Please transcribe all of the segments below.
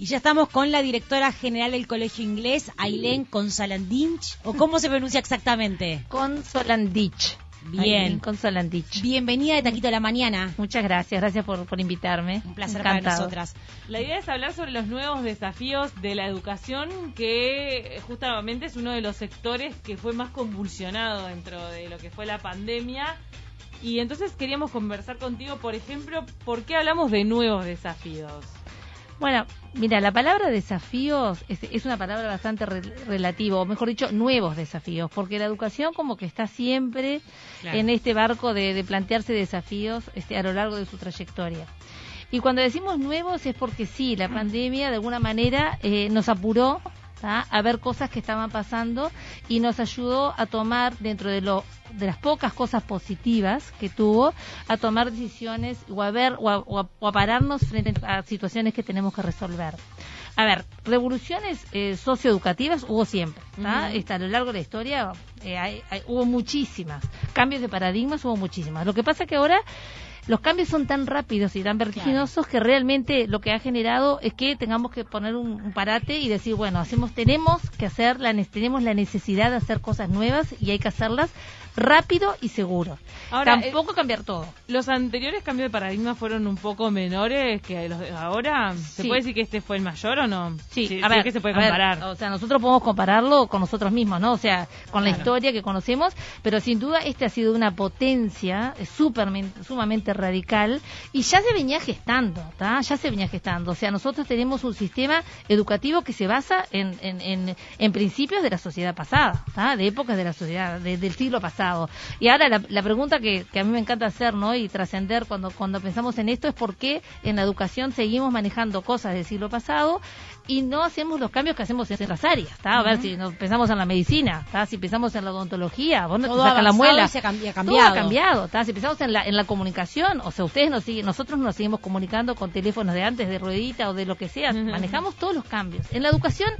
Y ya estamos con la directora general del Colegio Inglés, Ailén Consolandich, o cómo se pronuncia exactamente. Consolandich. Bien. Consolandich. Bienvenida de Taquito de la Mañana. Muchas gracias, gracias por, por invitarme. Un placer para nosotras. La idea es hablar sobre los nuevos desafíos de la educación, que justamente es uno de los sectores que fue más convulsionado dentro de lo que fue la pandemia. Y entonces queríamos conversar contigo, por ejemplo, ¿por qué hablamos de nuevos desafíos? Bueno, mira, la palabra desafíos es, es una palabra bastante re- relativa, o mejor dicho, nuevos desafíos, porque la educación como que está siempre Claro. en este barco de, de plantearse desafíos este, a lo largo de su trayectoria. Y cuando decimos nuevos es porque sí, la pandemia de alguna manera eh, nos apuró ¿tá? a ver cosas que estaban pasando y nos ayudó a tomar dentro de lo de las pocas cosas positivas que tuvo a tomar decisiones o a ver o a, o a- o a pararnos frente a situaciones que tenemos que resolver. A ver, revoluciones eh, socioeducativas hubo siempre, ¿tá? Ujú. Está a lo largo de la historia eh, hay- hay- hubo muchísimas, cambios de paradigmas hubo muchísimas. Lo que pasa que ahora los cambios son tan rápidos y tan vertiginosos que realmente lo que ha generado es que tengamos que poner un, un parate y decir, bueno, hacemos, tenemos que hacer, la, ne- tenemos la necesidad de hacer cosas nuevas y hay que hacerlas rápido y seguro. Ahora, eh, Tampoco cambiar todo. ¿Los anteriores cambios de paradigma fueron un poco menores que los de ahora? ¿Se Sí. puede decir que este fue el mayor o no? Sí, Si- a ver, es que se puede ver, comparar. o sea, nosotros podemos compararlo con nosotros mismos, ¿no? O sea, con la historia que conocemos, pero sin duda este ha sido una potencia eh, supermen- sumamente radical y ya se venía gestando, ¿tá? Ya se venía gestando. O sea, nosotros tenemos un sistema educativo que se basa en, en, en, en principios de la sociedad pasada, ¿tá? De épocas de la sociedad, de- del siglo pasado. Y ahora la, la pregunta que, que a mí me encanta hacer, ¿no? Y trascender cuando, cuando pensamos en esto es por qué en la educación seguimos manejando cosas del siglo pasado y no hacemos los cambios que hacemos en otras áreas, ¿tá? A ver si nos pensamos en la medicina, ¿tá? Si pensamos en la odontología, vos no te Todo sacas la muela. se ha cambi- ha Todo cambiado. ha cambiado, ¿tá? Si pensamos en la, en la comunicación, o sea, ustedes nos siguen, nosotros nos seguimos comunicando con teléfonos de antes, de ruedita o de lo que sea, manejamos todos los cambios. En la educación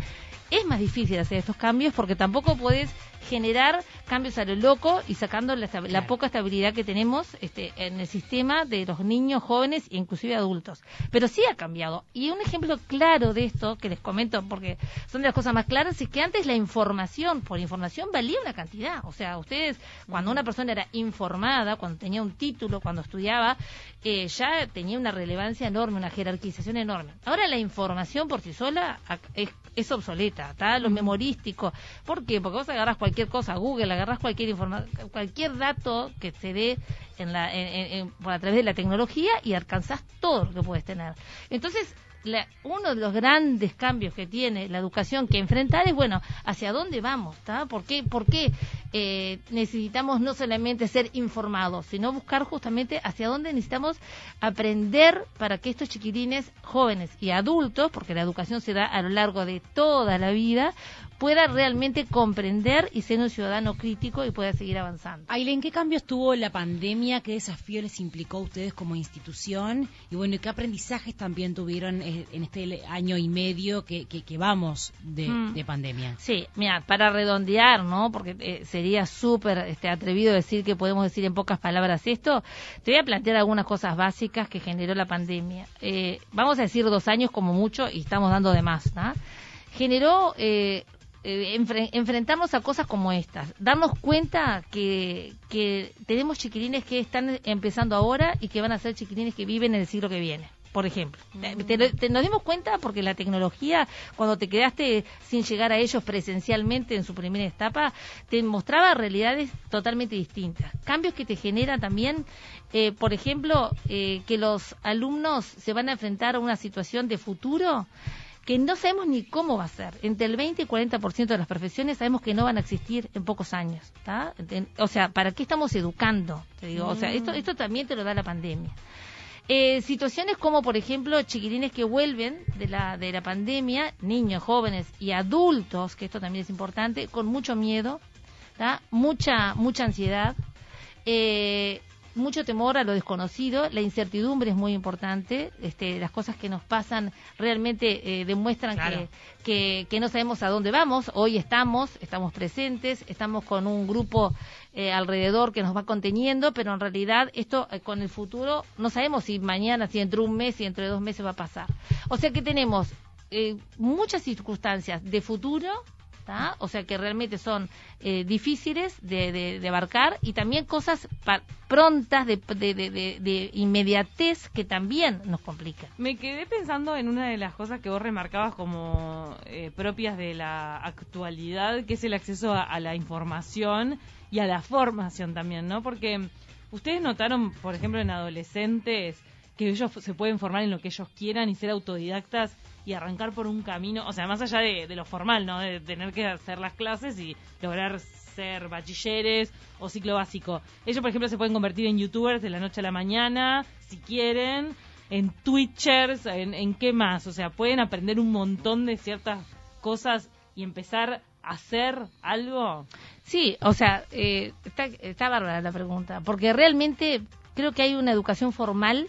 es más difícil hacer estos cambios porque tampoco puedes generar cambios a lo loco y sacando la, la Claro. poca estabilidad que tenemos este, en el sistema de los niños, jóvenes e inclusive adultos. Pero sí ha cambiado. Y un ejemplo claro de esto, que les comento porque son de las cosas más claras, es que antes la información, por información valía una cantidad. O sea, ustedes, cuando una persona era informada, cuando tenía un título, cuando estudiaba, eh, ya tenía una relevancia enorme, una jerarquización enorme. Ahora la información por sí sola es, es obsoleta, ¿está? Lo memorístico. ¿Por qué? Porque vos agarras cualquier cosa, Google, agarras cualquier informa cualquier dato que se dé en la, en- en- por a través de la tecnología y alcanzás todo lo que puedes tener. Entonces, la- uno de los grandes cambios que tiene la educación que enfrentar es, bueno, ¿hacia dónde vamos? ¿Por qué, por qué eh, necesitamos no solamente ser informados, sino buscar justamente hacia dónde necesitamos aprender para que estos chiquilines jóvenes y adultos, porque la educación se da a lo largo de toda la vida, pueda realmente comprender y ser un ciudadano crítico y pueda seguir avanzando. Ailén, ¿qué cambios tuvo la pandemia? ¿Qué desafío les implicó a ustedes como institución? Y bueno, ¿y ¿qué aprendizajes también tuvieron eh, en este año y medio que, que, que vamos de, Mm. de pandemia? Sí, mira, para redondear, ¿no? Porque eh, sería súper este, atrevido decir que podemos decir en pocas palabras esto. Te voy a plantear algunas cosas básicas que generó la pandemia. Eh, vamos a decir dos años como mucho y estamos dando de más, ¿no? Generó eh, eh, enfre- enfrentarnos a cosas como estas, darnos cuenta que, que tenemos chiquilines que están empezando ahora y que van a ser chiquilines que viven en el siglo que viene. Por ejemplo, Te- te- te- nos dimos cuenta porque la tecnología, cuando te quedaste sin llegar a ellos presencialmente en su primera etapa, te mostraba realidades totalmente distintas. Cambios que te generan también, eh, por ejemplo, eh, que los alumnos se van a enfrentar a una situación de futuro que no sabemos ni cómo va a ser. Entre el 20 y 40% de las profesiones sabemos que no van a existir en pocos años. ¿tá? O sea, ¿para qué estamos educando? Te digo, o sea, esto, esto también te lo da la pandemia. Eh, situaciones como, por ejemplo, chiquilines que vuelven de la, de la pandemia, niños, jóvenes y adultos, que esto también es importante, con mucho miedo, ¿tá? mucha, mucha ansiedad, eh, mucho temor a lo desconocido, la incertidumbre es muy importante, este, las cosas que nos pasan realmente eh, demuestran Claro. que, que, que no sabemos a dónde vamos, hoy estamos, estamos presentes, estamos con un grupo eh, alrededor que nos va conteniendo, pero en realidad esto eh, con el futuro no sabemos si mañana, si dentro de un mes, si dentro de dos meses va a pasar. O sea que tenemos eh, muchas circunstancias de futuro o sea que realmente son eh, difíciles de, abarcar y también cosas prontas de, de, inmediatez que también nos complican. Me quedé pensando en una de las cosas que vos remarcabas como eh, propias de la actualidad, que es el acceso a, a la información y a la formación también, ¿no? Porque ustedes notaron, por ejemplo, en adolescentes, que ellos se pueden formar en lo que ellos quieran y ser autodidactas y arrancar por un camino, o sea, más allá de, lo formal, ¿no? De tener que hacer las clases y lograr ser bachilleres o ciclo básico. Ellos, por ejemplo, se pueden convertir en youtubers de la noche a la mañana, si quieren, en twitchers, en, en qué más, o sea, pueden aprender un montón de ciertas cosas y empezar a hacer algo. Sí, o sea, eh, está, está bárbara la pregunta, porque realmente creo que hay una educación formal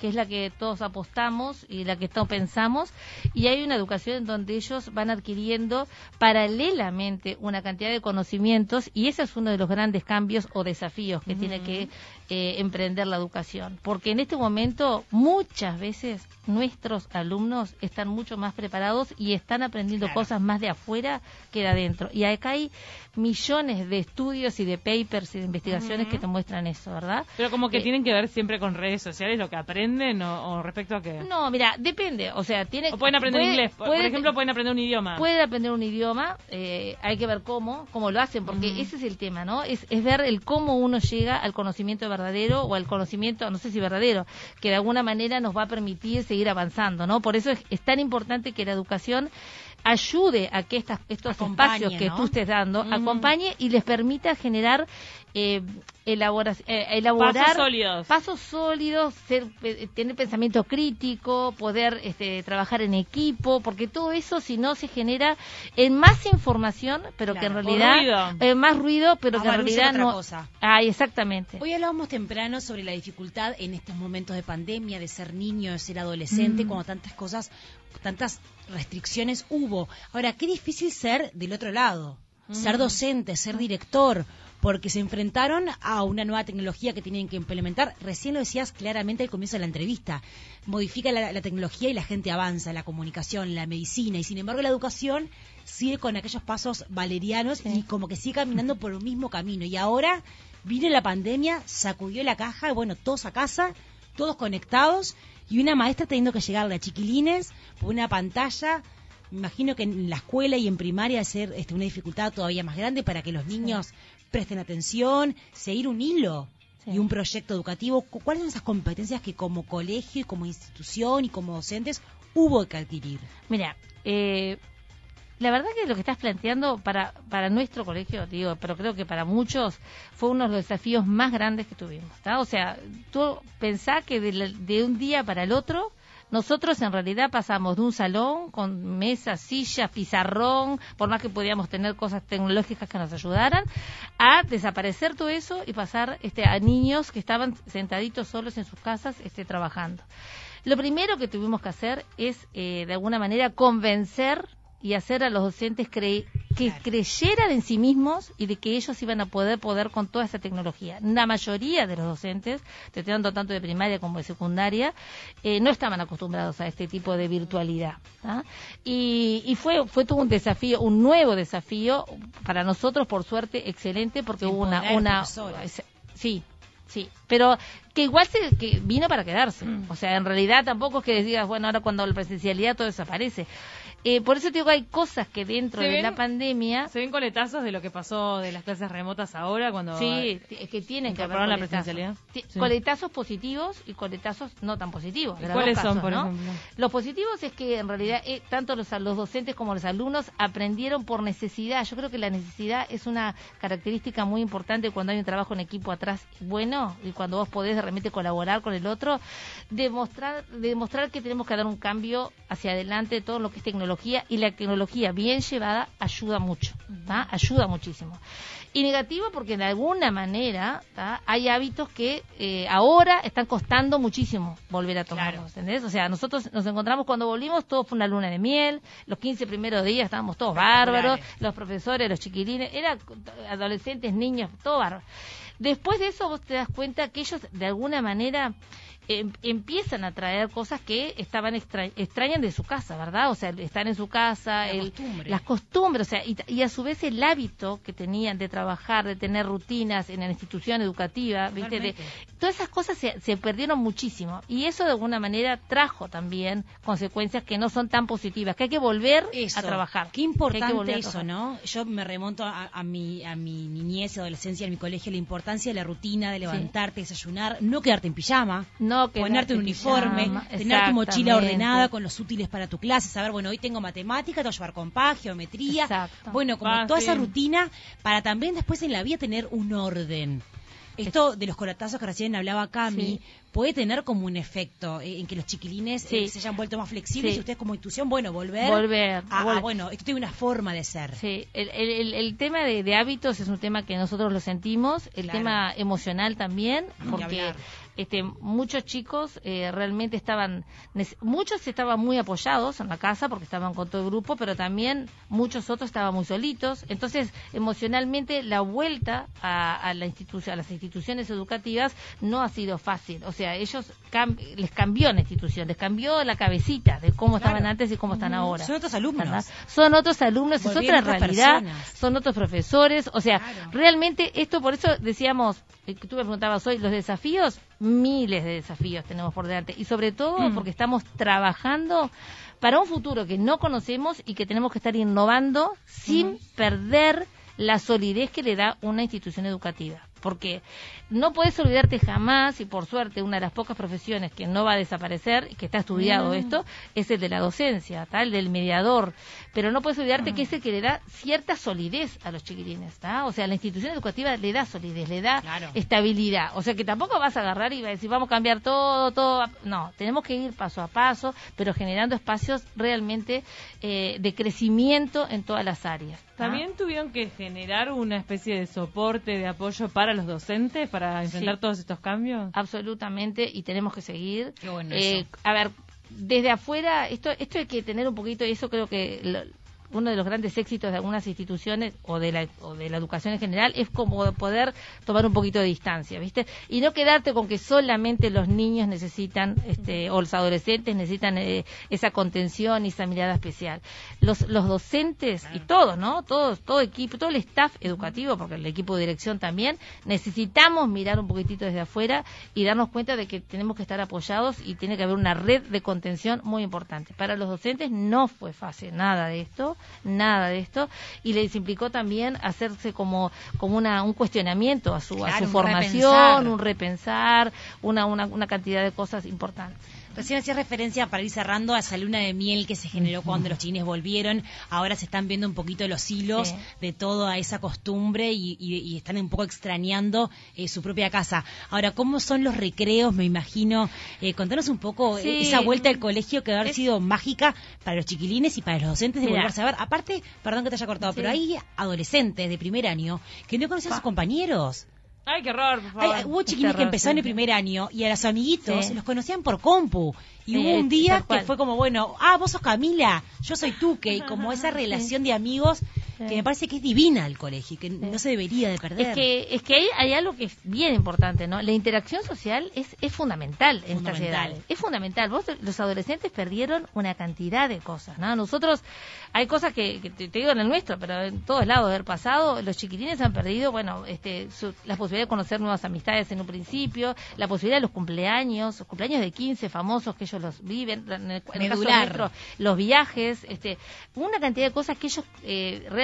que es la que todos apostamos y la que todos pensamos, y hay una educación en donde ellos van adquiriendo paralelamente una cantidad de conocimientos, y ese es uno de los grandes cambios o desafíos que tiene que eh, emprender la educación, porque en este momento muchas veces nuestros alumnos están mucho más preparados y están aprendiendo cosas más de afuera que de adentro, y acá hay millones de estudios y de papers y de investigaciones que te muestran eso, ¿verdad? Pero como que eh, tienen que ver siempre con redes sociales lo que aprenden o, respecto a qué. No, mira, depende, o sea, tiene. O pueden aprender inglés, por, ejemplo, pueden aprender un idioma. Pueden aprender un idioma, eh, hay que ver cómo, cómo lo hacen, porque ese es el tema, ¿no? Es, es ver el cómo uno llega al conocimiento verdadero o al conocimiento, no sé si verdadero, que de alguna manera nos va a permitir seguir avanzando, ¿no? Por eso es, es tan importante que la educación ayude a que estas, estos espacios que tú estés dando acompañe y les permita generar eh, eh, elaborar pasos sólidos, pasos sólidos ser, eh, tener pensamiento crítico, poder este, trabajar en equipo, porque todo eso si no se genera en más información, pero que en realidad ruido. más ruido, pero que en realidad no. Cosa. Ah, exactamente. Hoy hablábamos temprano sobre la dificultad en estos momentos de pandemia de ser niño, de ser adolescente, cuando tantas cosas, tantas restricciones hubo. Ahora, qué difícil ser del otro lado, ser docente, ser director porque se enfrentaron a una nueva tecnología que tienen que implementar. Recién lo decías claramente al comienzo de la entrevista. Modifica la, tecnología y la gente avanza, la comunicación, la medicina, y sin embargo la educación sigue con aquellos pasos valerianos y como que sigue caminando por un mismo camino. Y ahora viene la pandemia, sacudió la caja, bueno, todos a casa, todos conectados, y una maestra teniendo que llegarle a chiquilines por una pantalla me imagino que en la escuela y en primaria ser este, una dificultad todavía más grande para que los niños presten atención, seguir un hilo y un proyecto educativo. ¿Cuáles son esas competencias que como colegio y como institución y como docentes hubo que adquirir? Mira, eh, la verdad que lo que estás planteando para, para nuestro colegio, digo, pero creo que para muchos fue uno de los desafíos más grandes que tuvimos. O sea, tú pensás que de un día para el otro nosotros en realidad pasamos de un salón con mesas, sillas, pizarrón, por más que podíamos tener cosas tecnológicas que nos ayudaran, a desaparecer todo eso y pasar este, a niños que estaban sentaditos solos en sus casas este, trabajando. Lo primero que tuvimos que hacer es, eh, de alguna manera, convencer y hacer a los docentes que creyeran en sí mismos y de que ellos iban a poder poder con toda esta tecnología. La mayoría de los docentes, te dando tanto de primaria como de secundaria, eh, no estaban acostumbrados a este tipo de virtualidad. Y, y, fue, fue todo un desafío, un nuevo desafío, para nosotros, por suerte, excelente, porque hubo una... una sí, Sí, pero que igual se, que vino para quedarse. Mm. O sea, en realidad tampoco es que digas, bueno, ahora cuando la presencialidad todo desaparece. Eh, por eso te digo que hay cosas que dentro de la pandemia... ¿Se ven coletazos de lo que pasó de las clases remotas ahora cuando... Sí, es que tienen que haber la presencialidad. Coletazos positivos y coletazos no tan positivos. ¿Cuáles son, por ejemplo? Los positivos es que en realidad eh, tanto los, los docentes como los alumnos aprendieron por necesidad. Yo creo que la necesidad es una característica muy importante cuando hay un trabajo en equipo atrás bueno y cuando vos podés de repente colaborar con el otro. Demostrar, demostrar que tenemos que dar un cambio hacia adelante de todo lo que es tecnología y la tecnología bien llevada ayuda mucho, ayuda muchísimo. Y negativo porque de alguna manera hay hábitos que eh, ahora están costando muchísimo volver a tomar, ¿entendés? O sea, nosotros nos encontramos cuando volvimos, todo fue una luna de miel, los 15 primeros días estábamos todos bárbaros, los profesores, los chiquilines, eran adolescentes, niños, todo bárbaro. Después de eso vos te das cuenta que ellos de alguna manera em- empiezan a traer cosas que estaban extra- extrañan de su casa, ¿verdad? O sea, están en su casa, La el- costumbre. las costumbres, o sea, y, y a su vez el hábito que tenían de trabajar, de tener rutinas en la institución educativa, ¿viste? De, todas esas cosas se, se perdieron muchísimo y eso de alguna manera trajo también consecuencias que no son tan positivas, que hay que volver Eso. a trabajar. Qué que que importante volver a eso. ¿no? Yo me remonto a, a mi, a mi niñez adolescencia en mi colegio, la importancia de la rutina, de levantarte, desayunar, no quedarte en pijama, No quedarte ponerte un uniforme, tener tu mochila ordenada con los útiles para tu clase, saber, bueno, hoy tengo matemática, tengo que llevar compás, geometría, Exacto. bueno, como Ah, toda sí. esa rutina para también después en la vida tener un orden. Esto de los coratazos que recién hablaba Cami Sí. puede tener como un efecto eh, en que los chiquilines Sí. eh, se hayan vuelto más flexibles Sí. y ustedes como institución, bueno, volver, Volver, a, a, bueno, esto tiene una forma de ser. Sí, el, el- el- el tema de, de hábitos es un tema que nosotros lo sentimos, el Claro. tema emocional también, porque. Este, muchos chicos eh, realmente estaban, muchos estaban muy apoyados en la casa porque estaban con todo el grupo, pero también muchos otros estaban muy solitos, entonces emocionalmente la vuelta a, a la institución, a las instituciones educativas no ha sido fácil, o sea, ellos cam- les cambió la institución, les cambió la cabecita de cómo Claro. estaban antes y cómo están ahora. Son otros alumnos. ¿verdad? Son otros alumnos, es otra realidad, personas. son otros profesores, o sea, Claro. realmente esto, por eso decíamos, eh, que tú me preguntabas hoy, los desafíos, miles de desafíos tenemos por delante, y sobre todo Mm. porque estamos trabajando para un futuro que no conocemos y que tenemos que estar innovando sin perder la solidez que le da una institución educativa. Porque no puedes olvidarte jamás, y por suerte una de las pocas profesiones que no va a desaparecer, y que está estudiado Mm. esto, es el de la docencia, tal, del mediador. Pero no puedes olvidarte que es el que le da cierta solidez a los chiquilines, ¿tá? O sea, la institución educativa le da solidez, le da Claro. estabilidad. O sea, que tampoco vas a agarrar y vas a decir, vamos a cambiar todo, todo. No, tenemos que ir paso a paso, pero generando espacios realmente eh, de crecimiento en todas las áreas. También tuvieron que generar una especie de soporte, de apoyo para los docentes para enfrentar Sí. todos estos cambios. absolutamente y tenemos que seguir. Qué bueno Eh, eso. a ver, desde afuera, esto, esto hay que tener un poquito, y eso creo que lo- uno de los grandes éxitos de algunas instituciones o de, la, o de la educación en general es como poder tomar un poquito de distancia, ¿viste? Y no quedarte con que solamente los niños necesitan, este, o los adolescentes necesitan eh, esa contención y esa mirada especial. Los, los docentes y todos, ¿no? Todos, todo equipo, todo el staff educativo, porque el equipo de dirección también, necesitamos mirar un poquitito desde afuera y darnos cuenta de que tenemos que estar apoyados y tiene que haber una red de contención muy importante. Para los docentes no fue fácil nada de esto, nada de esto, y les implicó también hacerse como, como una, un cuestionamiento a su, a su un formación, repensar. un repensar, una, una, una cantidad de cosas importantes. Recién hacía referencia, para ir cerrando, a esa luna de miel que se generó cuando los chiles volvieron. Ahora se están viendo un poquito los hilos Sí. de toda esa costumbre y, y- y están un poco extrañando eh, su propia casa. Ahora, ¿cómo son los recreos? Me imagino. Eh, contanos un poco eh, Sí. esa vuelta al colegio que debe haber Es- sido mágica para los chiquilines y para los docentes de Mira. volverse a ver. Aparte, perdón que te haya cortado, Sí. pero hay adolescentes de primer año que no conocen a sus compañeros. Ay, qué horror, por favor. ay, hubo chiquilines que empezaron sí. el primer año y a los amiguitos Sí. los conocían por compu. Y Sí, hubo un día que fue como, bueno, ah, vos sos Camila, yo soy Tuque, y como esa relación de amigos Sí. que me parece que es divina el colegio y que no se debería de perder. Es que, es que hay, hay algo que es bien importante, ¿no? La interacción social es, es fundamental en estas Fundamental. edades. Es fundamental. Vos, los adolescentes perdieron una cantidad de cosas, ¿no? Nosotros, hay cosas que, que te, te digo en el nuestro, pero en todos lados de haber pasado, los chiquitines han perdido, bueno, este, su- la posibilidad de conocer nuevas amistades en un principio, la posibilidad de los cumpleaños, los cumpleaños de 15 famosos que ellos los viven, en el, en el caso Medular. nuestro, los viajes, este, una cantidad de cosas que ellos eh, realmente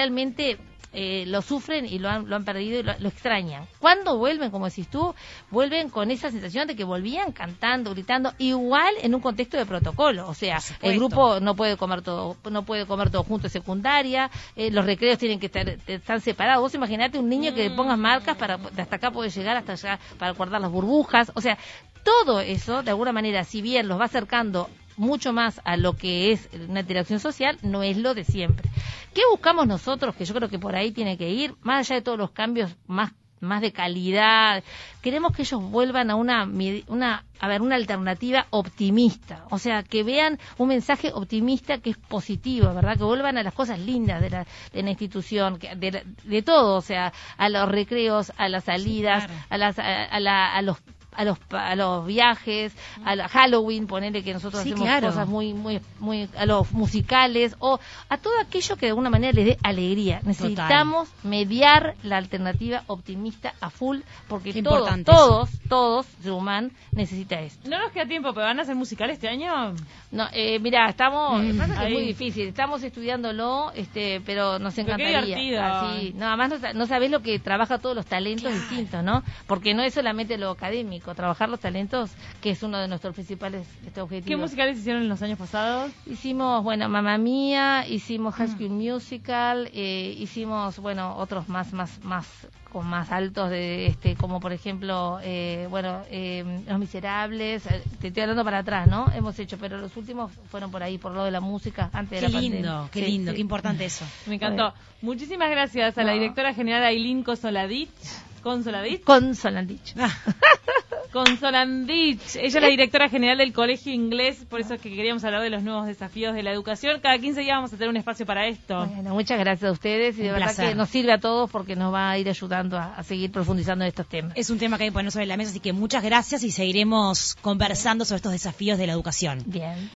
eh, lo sufren y lo han, lo han perdido y lo, lo extrañan. Cuando vuelven, como decís tú, vuelven con esa sensación de que volvían cantando, gritando, igual en un contexto de protocolo. O sea, el grupo no puede comer todo, no puede comer todo junto en secundaria, eh, los recreos tienen que estar, estar separados. Vos imaginate un niño que le pongas marcas para hasta acá puede llegar, hasta allá para guardar las burbujas. O sea, todo eso, de alguna manera, si bien los va acercando mucho más a lo que es una interacción social, no es lo de siempre. ¿Qué buscamos nosotros? Que yo creo que por ahí tiene que ir, más allá de todos los cambios más más de calidad, queremos que ellos vuelvan a una, una, a ver, una alternativa optimista, o sea, que vean un mensaje optimista que es positivo, ¿verdad? Que vuelvan a las cosas lindas de la, de la institución, que- de, de todo, o sea, a los recreos, a las salidas, Claro. a, las, a, a la- a los a los a los viajes, a la Halloween, ponerle que nosotros Sí, hacemos claro. cosas muy muy muy a los musicales o a todo aquello que de alguna manera les dé alegría. Necesitamos mediar la alternativa optimista a full porque Qué todos importante todos todos Zuman necesita esto. No nos queda tiempo, pero ¿van a hacer musical este año? No, eh, mira, estamos, Mm. pasa que es muy difícil, estamos estudiándolo, este, pero nos qué encantaría. divertido. Así, no, además no, no sabés lo que trabaja todos los talentos distintos, ¿no? Porque no es solamente lo académico, trabajar los talentos, que es uno de nuestros principales este, objetivos. ¿Qué musicales hicieron en los años pasados? Hicimos, bueno, Mamma Mía, hicimos. High School Musical, eh, hicimos, bueno, otros más, más, más, con más altos de, este, como por ejemplo, eh, bueno, eh, Los Miserables, eh, te estoy hablando para atrás, ¿no? Hemos hecho, pero los últimos fueron por ahí, por lo de la música, antes Qué de la lindo, pandemia. qué Sí, lindo, sí. qué importante eso. Me encantó. Muchísimas gracias a la directora general Aileen Consoladich. Consoladich. Con Solandich. Ella es la directora general del Colegio Inglés, por eso es que queríamos hablar de los nuevos desafíos de la educación. Cada 15 días vamos a tener un espacio para esto. Bueno, muchas gracias a ustedes y de Un verdad placer. que nos sirve a todos porque nos va a ir ayudando a, a seguir profundizando en estos temas. es un tema que hay que poner sobre la mesa, así que muchas gracias y seguiremos conversando sobre estos desafíos de la educación. Bien.